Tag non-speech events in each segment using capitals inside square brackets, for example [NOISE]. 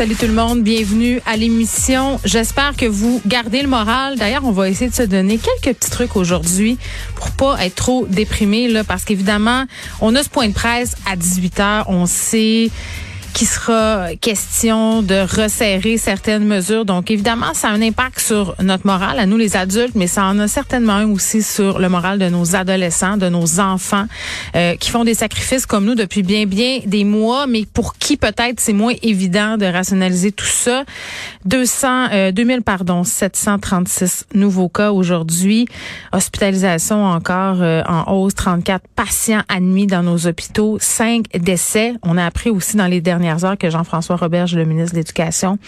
Salut tout le monde, bienvenue à l'émission. J'espère que vous gardez le moral. D'ailleurs, on va essayer de se donner quelques petits trucs aujourd'hui pour pas être trop déprimé là parce qu'évidemment, on a ce point de presse à 18h, on sait qui sera question de resserrer certaines mesures. Donc, évidemment, ça a un impact sur notre morale, à nous les adultes, mais ça en a certainement un aussi sur le moral de nos adolescents, de nos enfants, euh, qui font des sacrifices comme nous depuis bien, bien des mois, mais pour qui peut-être c'est moins évident de rationaliser tout ça. 200, euh, 2000, pardon, 736 nouveaux cas aujourd'hui. Hospitalisation encore euh, en hausse, 34 patients admis dans nos hôpitaux, 5 décès. On a appris aussi dans les derniers dernières heures que Jean-François Roberge, le ministre de l'Éducation,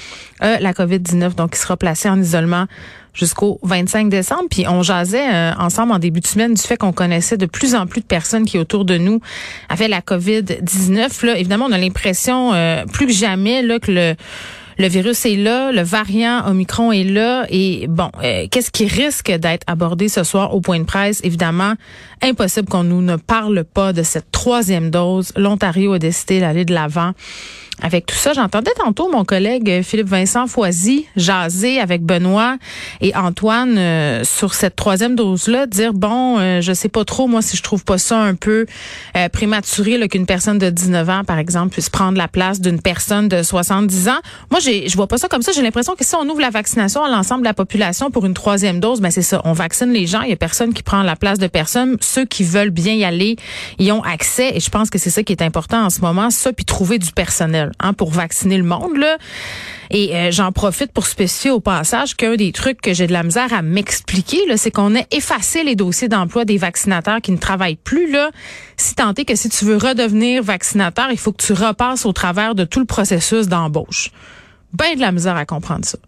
a la COVID-19, donc il sera placé en isolement jusqu'au 25 décembre. Puis on jasait euh, ensemble en début de semaine du fait qu'on connaissait de plus en plus de personnes qui autour de nous avaient la COVID-19. Là, évidemment, on a l'impression euh, plus que jamais là, que le le virus est là, le variant Omicron est là et bon, euh, qu'est-ce qui risque d'être abordé ce soir au point de presse? Évidemment, impossible qu'on nous ne parle pas de cette troisième dose. L'Ontario a décidé d'aller de l'avant avec tout ça. J'entendais tantôt mon collègue Philippe Vincent Foisy jaser avec Benoît et Antoine euh, sur cette troisième dose-là, dire bon, euh, je sais pas trop moi si je trouve pas ça un peu euh, prématuré qu'une personne de 19 ans, par exemple, puisse prendre la place d'une personne de 70 ans. Moi, j'ai, je vois pas ça comme ça. J'ai l'impression que si on ouvre la vaccination à l'ensemble de la population pour une troisième dose, ben c'est ça. On vaccine les gens. Il y a personne qui prend la place de personne. Ceux qui veulent bien y aller, y ont accès. Et je pense que c'est ça qui est important en ce moment, ça puis trouver du personnel. Hein, pour vacciner le monde. Là. Et euh, j'en profite pour spécifier au passage qu'un des trucs que j'ai de la misère à m'expliquer, c'est qu'on a effacé les dossiers d'emploi des vaccinateurs qui ne travaillent plus. Là. Si tant est que si tu veux redevenir vaccinateur, il faut que tu repasses au travers de tout le processus d'embauche. Ben de la misère à comprendre ça.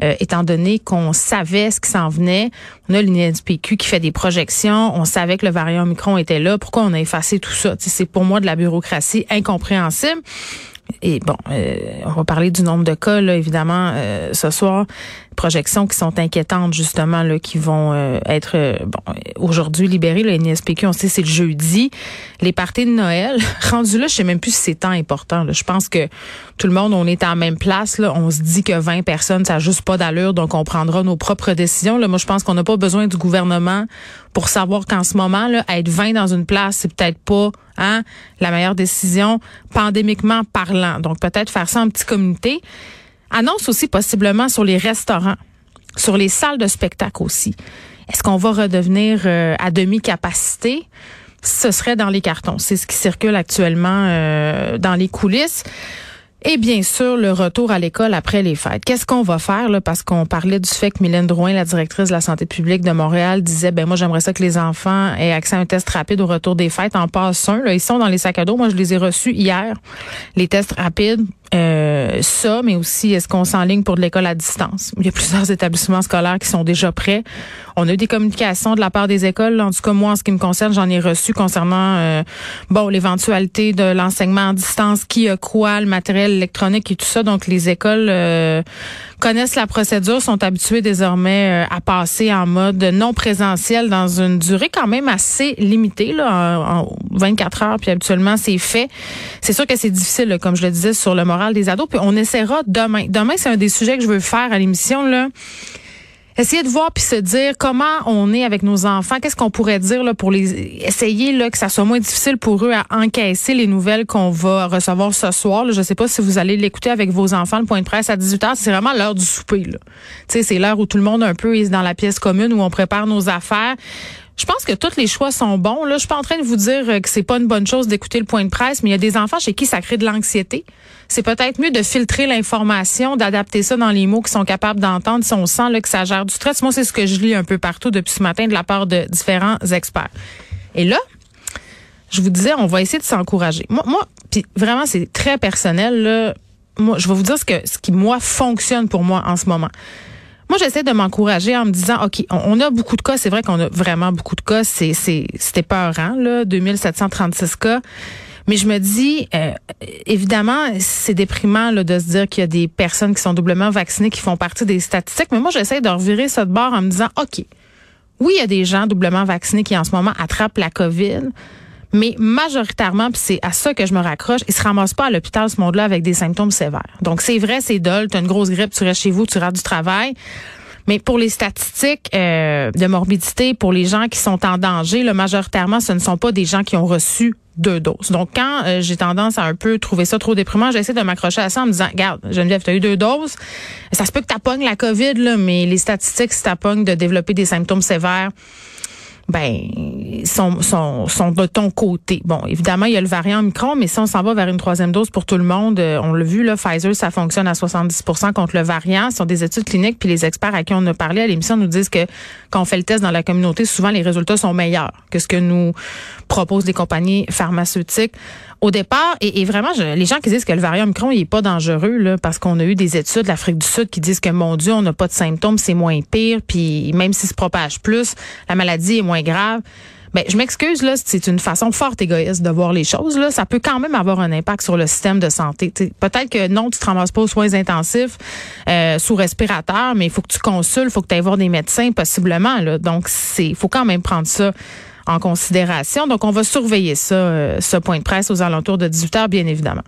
Euh, étant donné qu'on savait ce qui s'en venait. On a l'INSPQ qui fait des projections. On savait que le variant Omicron était là. Pourquoi on a effacé tout ça? C'est pour moi de la bureaucratie incompréhensible. Et bon, euh, on va parler du nombre de cas, évidemment, euh, ce soir. Projections qui sont inquiétantes, justement, là, qui vont euh, être bon aujourd'hui libérées. Le NSPQ, on sait, c'est le jeudi. Les parties de Noël, [LAUGHS] rendu là, je sais même plus si c'est tant important. Je pense que tout le monde, on est à même place. On se dit que 20 personnes, ça n'a juste pas d'allure, donc on prendra nos propres décisions. Moi, je pense qu'on n'a pas besoin du gouvernement pour savoir qu'en ce moment, là, être 20 dans une place, c'est peut-être pas Hein, la meilleure décision pandémiquement parlant. Donc peut-être faire ça en petite communauté. Annonce aussi possiblement sur les restaurants, sur les salles de spectacle aussi. Est-ce qu'on va redevenir euh, à demi-capacité? Ce serait dans les cartons. C'est ce qui circule actuellement euh, dans les coulisses. Et bien sûr, le retour à l'école après les fêtes. Qu'est-ce qu'on va faire là? Parce qu'on parlait du fait que Mylène Drouin, la directrice de la santé publique de Montréal, disait ben moi j'aimerais ça que les enfants aient accès à un test rapide au retour des fêtes en passe un. Là, ils sont dans les sacs à dos. Moi je les ai reçus hier. Les tests rapides euh, ça, mais aussi est-ce qu'on s'enligne pour de l'école à distance? Il y a plusieurs [LAUGHS] établissements scolaires qui sont déjà prêts. On a eu des communications de la part des écoles. En tout cas, moi, en ce qui me concerne, j'en ai reçu concernant euh, bon l'éventualité de l'enseignement à distance, qui a quoi, le matériel électronique et tout ça. Donc, les écoles euh, connaissent la procédure, sont habituées désormais à passer en mode non présentiel dans une durée quand même assez limitée, là, en, 24 heures. Puis habituellement, c'est fait. C'est sûr que c'est difficile, comme je le disais, sur le des ados. Puis on essaiera demain. Demain, c'est un des sujets que je veux faire à l'émission. là. Essayer de voir puis se dire comment on est avec nos enfants, qu'est-ce qu'on pourrait dire là pour les essayer là que ça soit moins difficile pour eux à encaisser les nouvelles qu'on va recevoir ce soir. Je sais pas si vous allez l'écouter avec vos enfants le point de presse à 18h, c'est vraiment l'heure du souper c'est l'heure où tout le monde un peu est dans la pièce commune où on prépare nos affaires. Je pense que tous les choix sont bons. Là, je suis pas en train de vous dire que c'est pas une bonne chose d'écouter le point de presse, mais il y a des enfants chez qui ça crée de l'anxiété. C'est peut-être mieux de filtrer l'information, d'adapter ça dans les mots qu'ils sont capables d'entendre si on sent là, que ça gère du stress. Moi, c'est ce que je lis un peu partout depuis ce matin de la part de différents experts. Et là, je vous disais, on va essayer de s'encourager. Moi, moi puis vraiment, c'est très personnel. Moi, je vais vous dire ce que ce qui moi fonctionne pour moi en ce moment. Moi, j'essaie de m'encourager en me disant, OK, on, a beaucoup de cas. C'est vrai qu'on a vraiment beaucoup de cas. C'est, c'est, c'était peurant, là, 2736 cas. Mais je me dis, euh, évidemment, c'est déprimant là, de se dire qu'il y a des personnes qui sont doublement vaccinées qui font partie des statistiques. Mais moi, j'essaie de revirer ça de bord en me disant, OK, oui, il y a des gens doublement vaccinés qui en ce moment attrapent la COVID. Mais majoritairement, puis c'est à ça que je me raccroche, ils se ramassent pas à l'hôpital ce monde-là avec des symptômes sévères. Donc c'est vrai, c'est dole, tu as une grosse grippe, tu restes chez vous, tu rates du travail. Mais pour les statistiques euh, de morbidité, pour les gens qui sont en danger, là, majoritairement, ce ne sont pas des gens qui ont reçu deux doses. Donc, quand euh, j'ai tendance à un peu trouver ça trop déprimant, j'essaie de m'accrocher à ça en me disant, regarde, Geneviève, tu as eu deux doses. Ça se peut que tu la COVID, là, mais les statistiques, si tu de développer des symptômes sévères, ben sont, sont, sont de ton côté. Bon, évidemment, il y a le variant micron, mais si on s'en va vers une troisième dose pour tout le monde, euh, on l'a vu, là, Pfizer, ça fonctionne à 70% contre le variant. Ce sont des études cliniques, puis les experts à qui on a parlé à l'émission nous disent que quand on fait le test dans la communauté, souvent les résultats sont meilleurs que ce que nous proposent les compagnies pharmaceutiques au départ, et, vraiment, les gens qui disent que le variant Omicron il est pas dangereux, là, parce qu'on a eu des études de l'Afrique du Sud qui disent que, mon Dieu, on n'a pas de symptômes, c'est moins pire, puis même s'il se propage plus, la maladie est moins grave. Ben, je m'excuse, là, c'est une façon forte égoïste de voir les choses. Là. Ça peut quand même avoir un impact sur le système de santé. Peut-être que non, tu te ramasses pas aux soins intensifs euh, sous respirateur, mais il faut que tu consultes, il faut que tu ailles voir des médecins, possiblement. Là. Donc, c'est faut quand même prendre ça en considération. Donc, on va surveiller ça, euh, ce point de presse aux alentours de 18 heures, bien évidemment.